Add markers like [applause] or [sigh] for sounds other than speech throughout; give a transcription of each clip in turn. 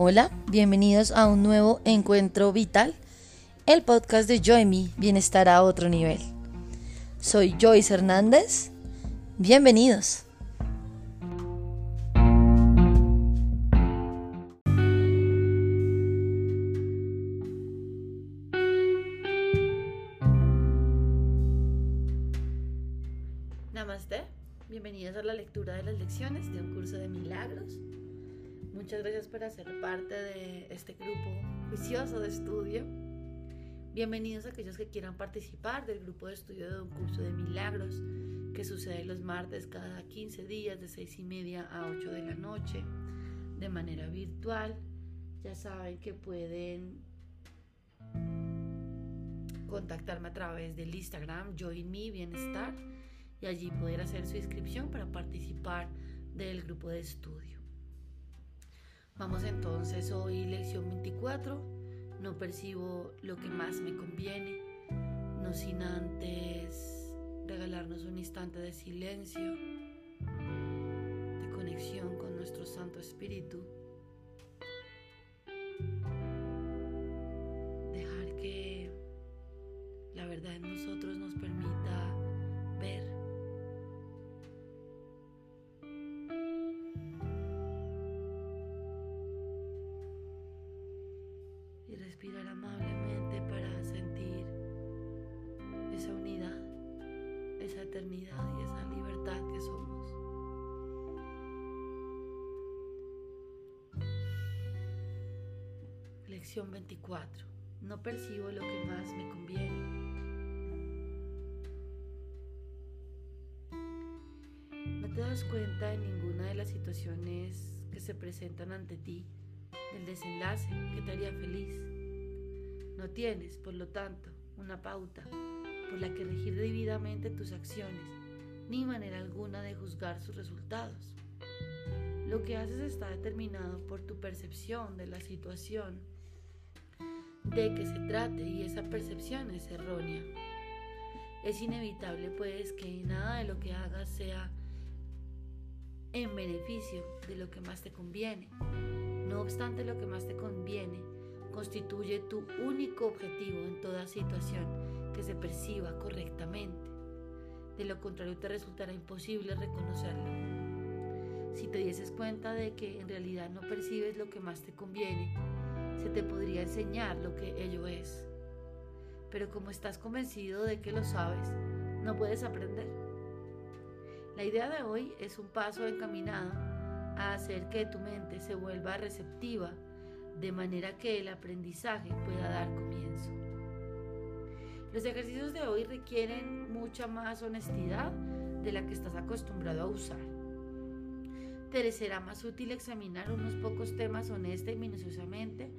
Hola, bienvenidos a un nuevo encuentro vital, el podcast de Joy Bienestar a otro nivel. Soy Joyce Hernández, bienvenidos. De este grupo juicioso de estudio. Bienvenidos a aquellos que quieran participar del grupo de estudio de un curso de milagros que sucede los martes cada 15 días de 6 y media a 8 de la noche de manera virtual. Ya saben que pueden contactarme a través del Instagram Join Me Bienestar y allí poder hacer su inscripción para participar del grupo de estudio. Vamos entonces hoy, lección 24. No percibo lo que más me conviene, no sin antes regalarnos un instante de silencio, de conexión con nuestro Santo Espíritu. Lección 24. No percibo lo que más me conviene. No te das cuenta en ninguna de las situaciones que se presentan ante ti del desenlace que te haría feliz. No tienes, por lo tanto, una pauta por la que regir debidamente tus acciones, ni manera alguna de juzgar sus resultados. Lo que haces está determinado por tu percepción de la situación de que se trate y esa percepción es errónea. Es inevitable pues que nada de lo que hagas sea en beneficio de lo que más te conviene. No obstante, lo que más te conviene constituye tu único objetivo en toda situación que se perciba correctamente. De lo contrario te resultará imposible reconocerlo. Si te dieses cuenta de que en realidad no percibes lo que más te conviene, se te podría enseñar lo que ello es. Pero como estás convencido de que lo sabes, no puedes aprender. La idea de hoy es un paso encaminado a hacer que tu mente se vuelva receptiva de manera que el aprendizaje pueda dar comienzo. Los ejercicios de hoy requieren mucha más honestidad de la que estás acostumbrado a usar. Te será más útil examinar unos pocos temas honesta y minuciosamente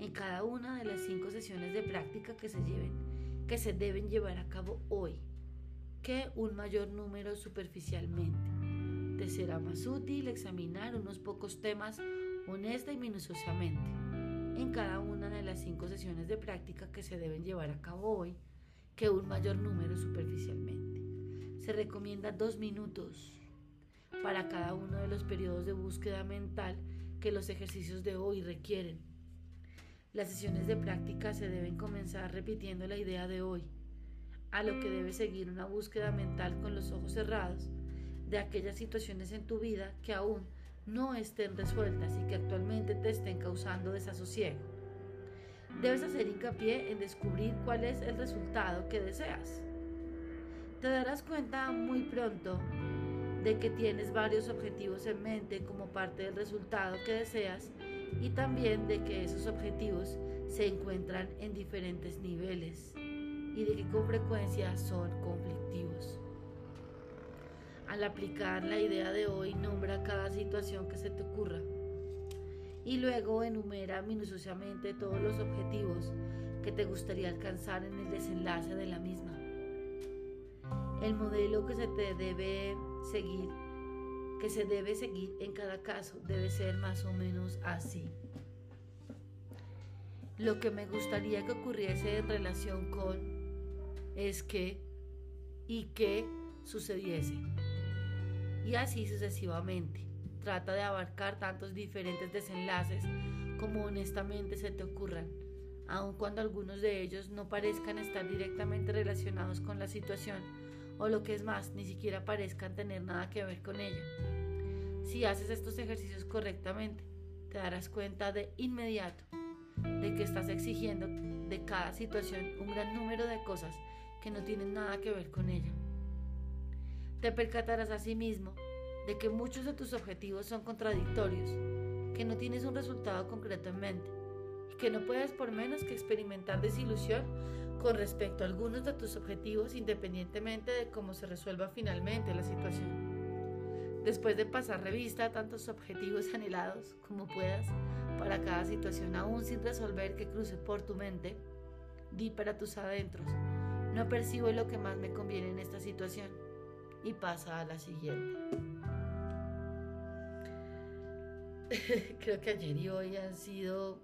en cada una de las cinco sesiones de práctica que se lleven, que se deben llevar a cabo hoy, que un mayor número superficialmente. Te será más útil examinar unos pocos temas honesta y minuciosamente en cada una de las cinco sesiones de práctica que se deben llevar a cabo hoy que un mayor número superficialmente. Se recomienda dos minutos para cada uno de los periodos de búsqueda mental que los ejercicios de hoy requieren. Las sesiones de práctica se deben comenzar repitiendo la idea de hoy, a lo que debe seguir una búsqueda mental con los ojos cerrados de aquellas situaciones en tu vida que aún no estén resueltas y que actualmente te estén causando desasosiego. Debes hacer hincapié en descubrir cuál es el resultado que deseas. Te darás cuenta muy pronto de que tienes varios objetivos en mente como parte del resultado que deseas y también de que esos objetivos se encuentran en diferentes niveles y de que con frecuencia son conflictivos. Al aplicar la idea de hoy, nombra cada situación que se te ocurra y luego enumera minuciosamente todos los objetivos que te gustaría alcanzar en el desenlace de la misma. El modelo que se te debe seguir, que se debe seguir en cada caso, debe ser más o menos así. Lo que me gustaría que ocurriese en relación con es que y que sucediese y así sucesivamente. Trata de abarcar tantos diferentes desenlaces como honestamente se te ocurran, aun cuando algunos de ellos no parezcan estar directamente relacionados con la situación o lo que es más, ni siquiera parezcan tener nada que ver con ella. Si haces estos ejercicios correctamente, te darás cuenta de inmediato de que estás exigiendo de cada situación un gran número de cosas que no tienen nada que ver con ella. Te percatarás asimismo de que muchos de tus objetivos son contradictorios, que no tienes un resultado concreto en mente y que no puedes por menos que experimentar desilusión con respecto a algunos de tus objetivos independientemente de cómo se resuelva finalmente la situación. Después de pasar revista a tantos objetivos [laughs] anhelados como puedas para cada situación aún sin resolver que cruce por tu mente, di para tus adentros, no percibo lo que más me conviene en esta situación y pasa a la siguiente. [laughs] Creo que ayer y hoy han sido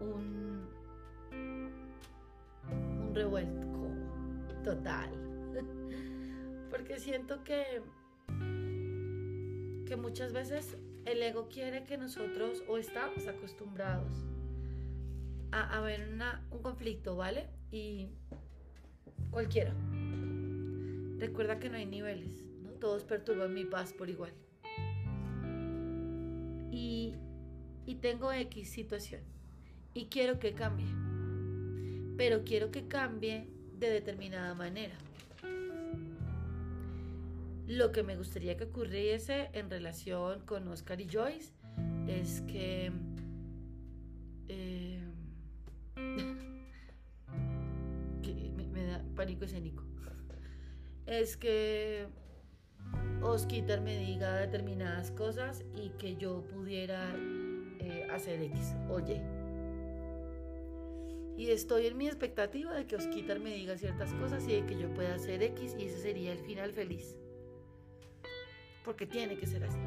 un, revuelco total. Porque siento que, que muchas veces el ego quiere que nosotros, o estamos acostumbrados a, a ver un conflicto, ¿vale? Y cualquiera. Recuerda que no hay niveles, ¿no? Todos perturban mi paz por igual. Y, y tengo X situación y quiero que cambie. Pero quiero que cambie de determinada manera. Lo que me gustaría que ocurriese en relación con Oscar y Joyce es que... Eh, [laughs] me, da pánico escénico. Es que Osquitar me diga determinadas cosas y que yo pudiera eh, hacer X o Y. Estoy en mi expectativa de que Osquitar me diga ciertas cosas y de que yo pueda hacer X y ese sería el final feliz porque tiene que ser así.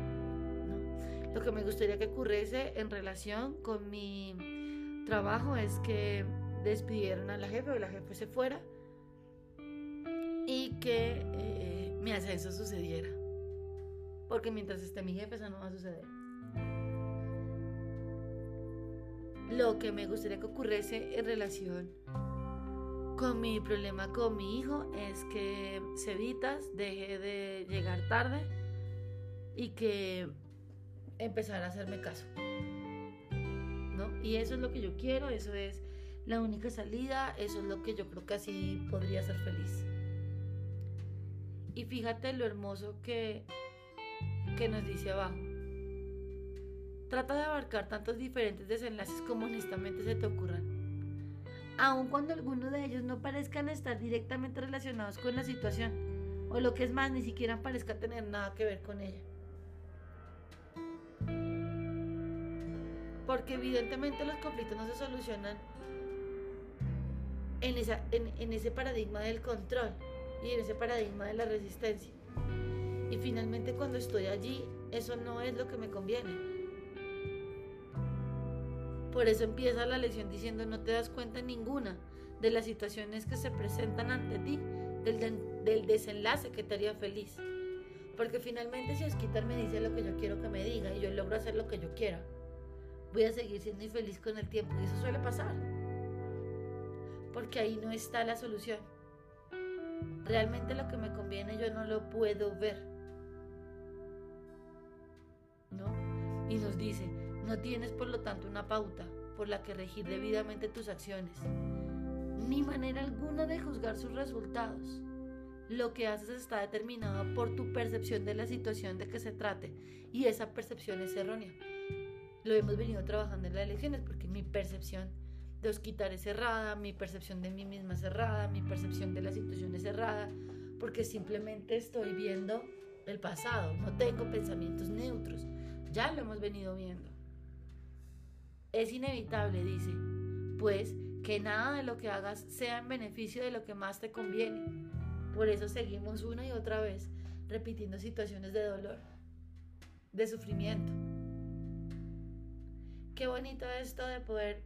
Lo que me gustaría que ocurriese en relación con mi trabajo es que despidieran a la jefe o la jefe se fuera y que eh, mi ascenso sucediera. Porque mientras esté mi jefe eso no va a suceder. Lo que me gustaría que ocurriese en relación con mi problema con mi hijo es que Cevitas deje de llegar tarde y que empezar a hacerme caso. ¿No? Y eso es lo que yo quiero, eso es la única salida, eso es lo que yo creo que así podría ser feliz. Y fíjate lo hermoso que, que nos dice abajo. Trata de abarcar tantos diferentes desenlaces como honestamente se te ocurran, aun cuando algunos de ellos no parezcan estar directamente relacionados con la situación, o lo que es más, ni siquiera parezca tener nada que ver con ella. Porque evidentemente los conflictos no se solucionan en, esa, en, ese paradigma del control y en ese paradigma de la resistencia. Y finalmente cuando estoy allí, eso no es lo que me conviene. Por eso empieza la lección diciendo no te das cuenta ninguna de las situaciones que se presentan ante ti, del, del desenlace que te haría feliz. Porque finalmente si Osquitar me dice lo que yo quiero que me diga y yo logro hacer lo que yo quiera, voy a seguir siendo infeliz con el tiempo. Y eso suele pasar. Porque ahí no está la solución. Realmente lo que me conviene yo no lo puedo ver. ¿No? Y nos dice, no tienes por lo tanto una pauta por la que regir debidamente tus acciones, ni manera alguna de juzgar sus resultados. Lo que haces está determinado por tu percepción de la situación de que se trate y esa percepción es errónea lo hemos venido trabajando en las elecciones porque mi percepción de Osquitar es cerrada, mi percepción de mí misma es cerrada, mi percepción de la situación es cerrada, porque simplemente estoy viendo el pasado, no tengo pensamientos neutros, ya lo hemos venido viendo. Es inevitable, dice, pues que nada de lo que hagas sea en beneficio de lo que más te conviene. Por eso seguimos una y otra vez repitiendo situaciones de dolor, de sufrimiento, qué bonito esto de poder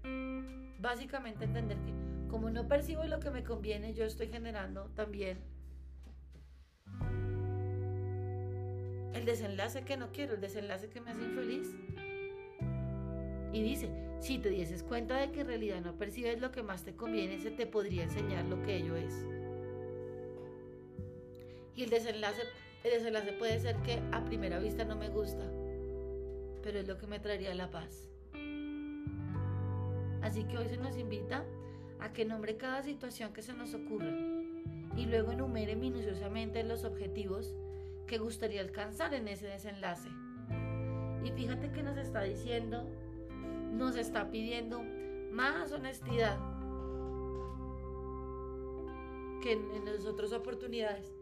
básicamente entender que como no percibo lo que me conviene, yo estoy generando también el desenlace que no quiero, el desenlace que me hace infeliz. Y dice, si te dieses cuenta de que en realidad no percibes lo que más te conviene, se te podría enseñar lo que ello es. Y el desenlace, el desenlace puede ser que a primera vista no me gusta, pero es lo que me traería la paz. Así que hoy se nos invita a que nombre cada situación que se nos ocurra y luego enumere minuciosamente los objetivos que gustaría alcanzar en ese desenlace. Y fíjate que nos está diciendo, nos está pidiendo más honestidad que en, las otras oportunidades.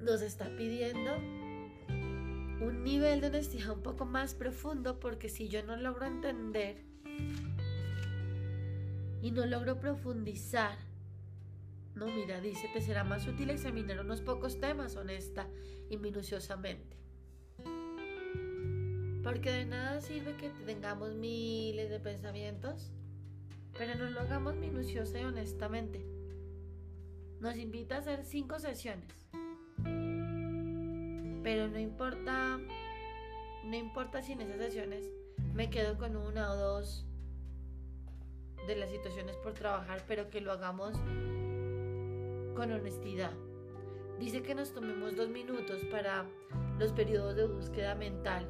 Nos está pidiendo un nivel de honestidad un poco más profundo porque si yo no logro entender y no logro profundizar, no, mira, dice, te será más útil examinar unos pocos temas honesta y minuciosamente. Porque de nada sirve que tengamos miles de pensamientos, pero no lo hagamos minuciosa y honestamente. Nos invita a hacer cinco sesiones pero no importa, no importa si en esas sesiones me quedo con una o dos de las situaciones por trabajar, pero que lo hagamos con honestidad. Dice que nos tomemos dos minutos para los periodos de búsqueda mental.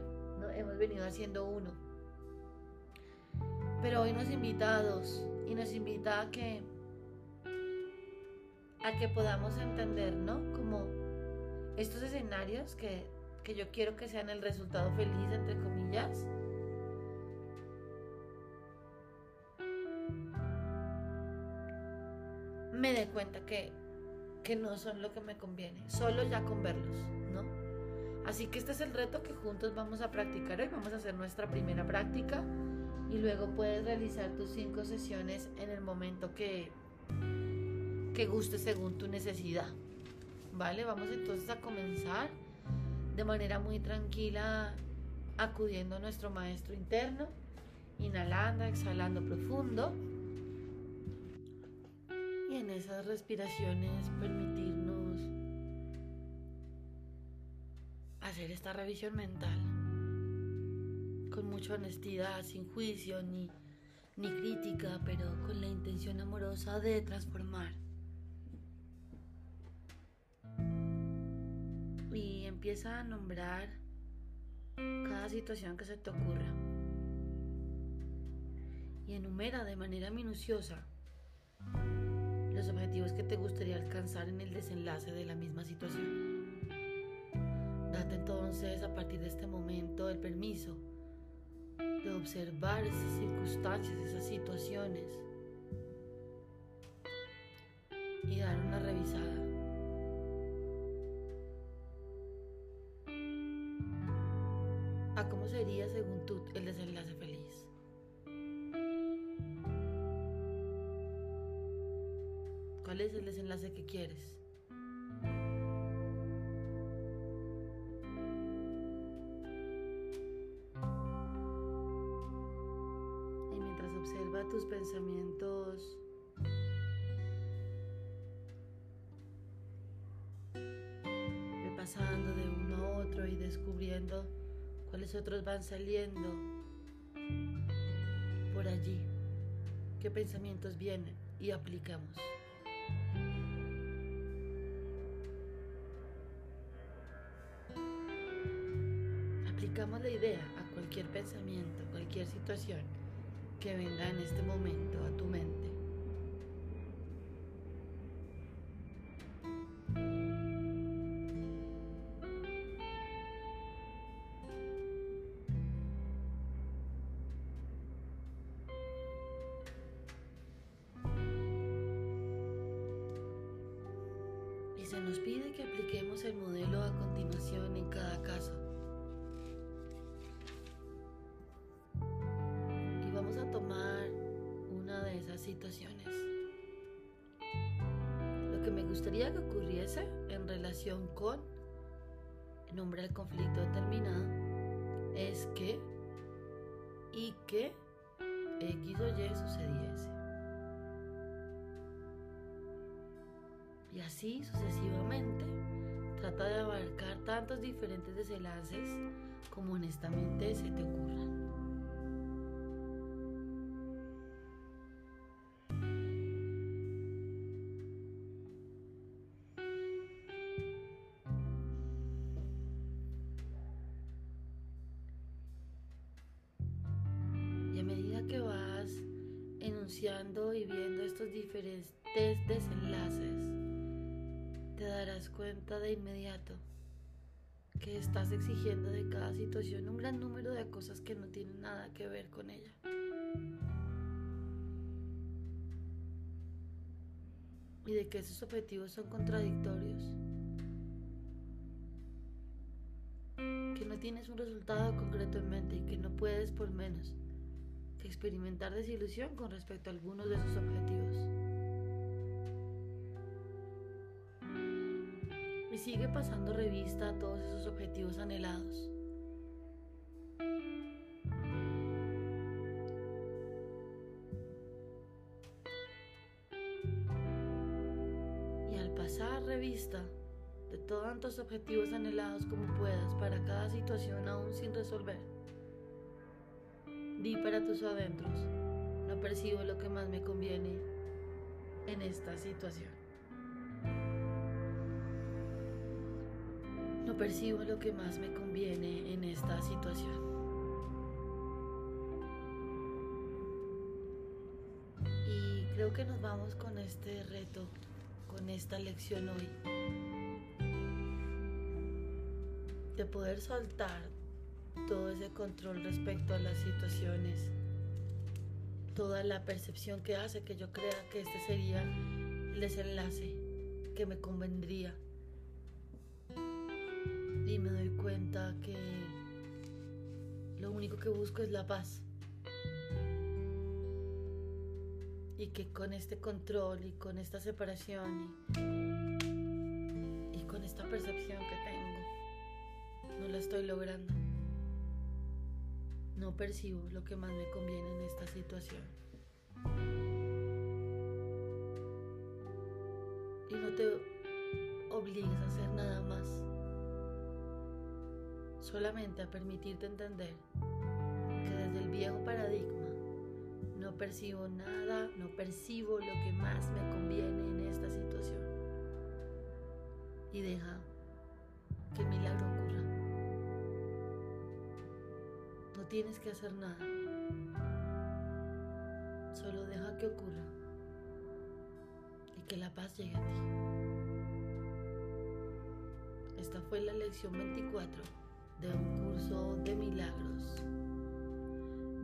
Hemos venido haciendo uno. Pero hoy nos invita a dos y nos invita a que a que podamos entender, ¿no? Como estos escenarios que, yo quiero que sean el resultado feliz, entre comillas, me dé cuenta que, que no son lo que me conviene, solo ya con verlos. Así que este es el reto que juntos vamos a practicar hoy. Vamos a hacer nuestra primera práctica y luego puedes realizar tus cinco sesiones en el momento que, que guste según tu necesidad. ¿Vale? Vamos entonces a comenzar de manera muy tranquila acudiendo a nuestro maestro interno, inhalando, exhalando profundo. Y en esas respiraciones permitirnos hacer esta revisión mental con mucha honestidad, sin juicio ni, ni crítica, pero con la intención amorosa de transformar. empieza a nombrar cada situación que se te ocurra y enumera de manera minuciosa los objetivos que te gustaría alcanzar en el desenlace de la misma situación. Entonces a partir de este momento el permiso de observar esas circunstancias, esas situaciones y dar una revisada. cómo sería según tú el desenlace feliz. ¿Cuál es el desenlace que quieres? Tus pensamientos, pasando de uno a otro y descubriendo cuáles otros van saliendo por allí, qué pensamientos vienen y aplicamos. Aplicamos la idea a cualquier pensamiento, cualquier situación que venga en este momento a tu mente. Situaciones. Lo que me gustaría que ocurriese en relación con el nombre del conflicto determinado es que y que X o Y sucediese. Y así sucesivamente, trata de abarcar tantos diferentes desenlaces como honestamente se te ocurran. Y viendo estos diferentes desenlaces, te darás cuenta de inmediato que estás exigiendo de cada situación un gran número de cosas que no tienen nada que ver con ella. Y de que esos objetivos son contradictorios. Que no tienes un resultado concreto en mente y que no puedes por menos experimentar desilusión con respecto a algunos de sus objetivos. Y sigue pasando revista a todos esos objetivos anhelados. Y al pasar revista de tantos objetivos anhelados como puedas para cada situación aún sin resolver, Di para tus adentros, no percibo lo que más me conviene en esta situación. No percibo lo que más me conviene en esta situación. Y creo que nos vamos con este reto, con esta lección hoy. De poder soltar todo ese control respecto a las situaciones, toda la percepción que hace que yo crea que este sería el desenlace que me convendría. Y me doy cuenta que lo único que busco es la paz. Y que con este control y con esta separación y, y con esta percepción que tengo, no la estoy logrando no percibo lo que más me conviene en esta situación. Y no te obligues a hacer nada más. Solamente a permitirte entender que desde el viejo paradigma no percibo nada, no percibo lo que más me conviene en esta situación. Y deja que milagro tienes que hacer nada. Solo deja que ocurra y que la paz llegue a ti. Esta fue la lección 24 de un curso de milagros.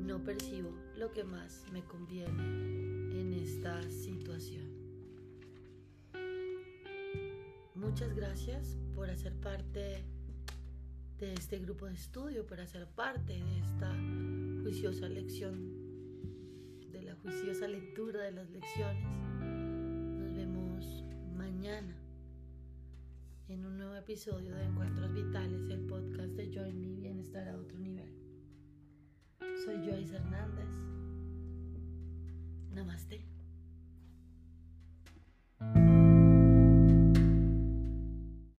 No percibo lo que más me conviene en esta situación. Muchas gracias por hacer parte de este grupo de estudio, para ser parte de esta juiciosa lección, de la juiciosa lectura de las lecciones. Nos vemos mañana en un nuevo episodio de Encuentros Vitales, el podcast de Yo en mi bienestar a otro nivel. Soy Joyce Hernández. Namaste.